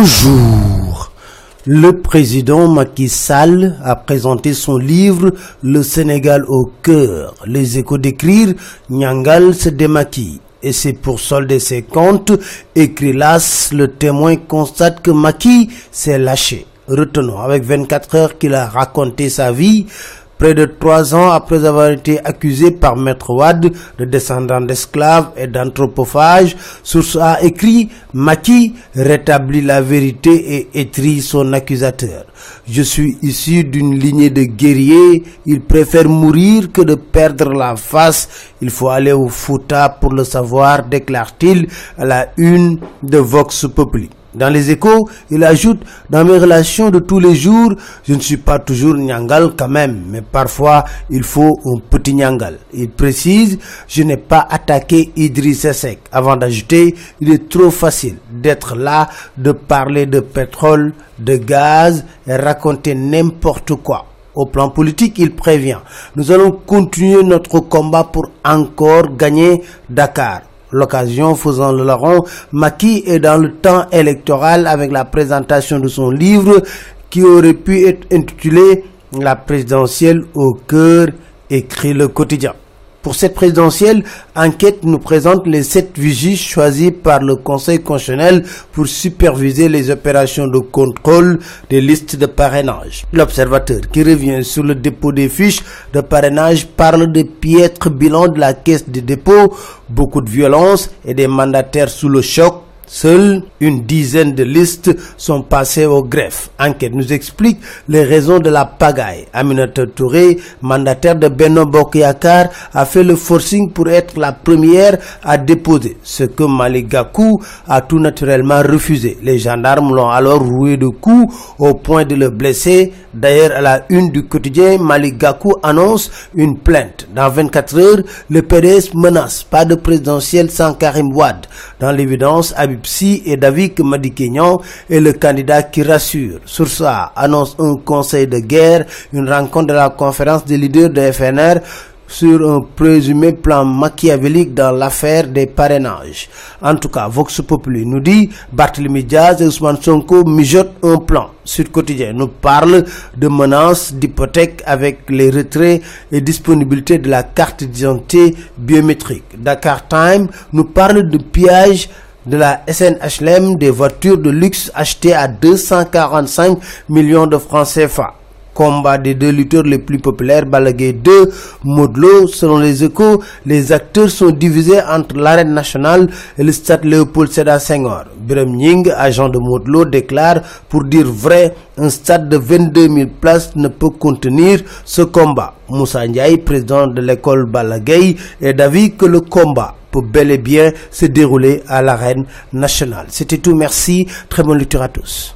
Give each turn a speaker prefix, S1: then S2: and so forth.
S1: Bonjour. Le président Macky Sall a présenté son livre Le Sénégal au cœur. Les échos d'écrire Nyangal se démaquille. Et c'est pour solder ses comptes, écrit l'As, le témoin constate que Macky s'est lâché. Retenons, avec 24 heures qu'il a raconté sa vie, près de trois ans après avoir été accusé par Maître Wad de descendant d'esclaves et d'anthropophage, Source a écrit Maki rétablit la vérité et étrit son accusateur. Je suis issu d'une lignée de guerriers, ils préfèrent mourir que de perdre la face. Il faut aller au Fouta pour le savoir, déclare-t-il à la une de Vox Populi. Dans les échos, il ajoute, dans mes relations de tous les jours, je ne suis pas toujours Nyangal quand même, mais parfois il faut un petit Nyangal. Il précise, je n'ai pas attaqué Idriss Seck. Avant d'ajouter, il est trop facile d'être là, de parler de pétrole, de gaz et raconter n'importe quoi. Au plan politique, il prévient, nous allons continuer notre combat pour encore gagner Dakar. L'occasion faisant le larron, Maki est dans le temps électoral avec la présentation de son livre qui aurait pu être intitulé La présidentielle au cœur, écrit le quotidien. Pour cette présidentielle, Enquête nous présente les sept vigies choisis par le Conseil constitutionnel pour superviser les opérations de contrôle des listes de parrainage. L'observateur qui revient sur le dépôt des fiches de parrainage parle de piètre bilan de la caisse des dépôts, beaucoup de violence et des mandataires sous le choc Seules une dizaine de listes sont passées au greffe. Enquête nous explique les raisons de la pagaille. Aminata Touré, mandataire de Beno Bokyakar, a fait le forcing pour être la première à déposer, ce que Malik Gakou a tout naturellement refusé. Les gendarmes l'ont alors roué de coups au point de le blesser. D'ailleurs, à la une du quotidien, Malik Gakou annonce une plainte. Dans 24 heures, le PDS menace pas de présidentiel sans Karim Wad. Dans l'évidence, Psy et David Madikenyan est le candidat qui rassure. Sur ça, annonce un conseil de guerre, une rencontre de la conférence des leaders de FNR sur un présumé plan machiavélique dans l'affaire des parrainages. En tout cas, Vox Populi nous dit Barthélemy Diaz et Ousmane Sonko mijotent un plan. Sud Quotidien nous parle de menaces d'hypothèque avec les retraits et disponibilité de la carte d'identité biométrique. Dakar Time nous parle de pillage de la SNHLM des voitures de luxe achetées à 245 millions de francs CFA. Combat des deux lutteurs les plus populaires, Balagé 2, Modlo. Selon les échos, les acteurs sont divisés entre l'arène nationale et le stade Léopold Sédar Senghor. Birem Nying, agent de Modlo, déclare pour dire vrai, un stade de 22 000 places ne peut contenir ce combat. Moussa Ndiaye, président de l'école Balagay, est d'avis que le combat peut bel et bien se dérouler à l'arène nationale. C'était tout, merci, très bonne lecture à tous.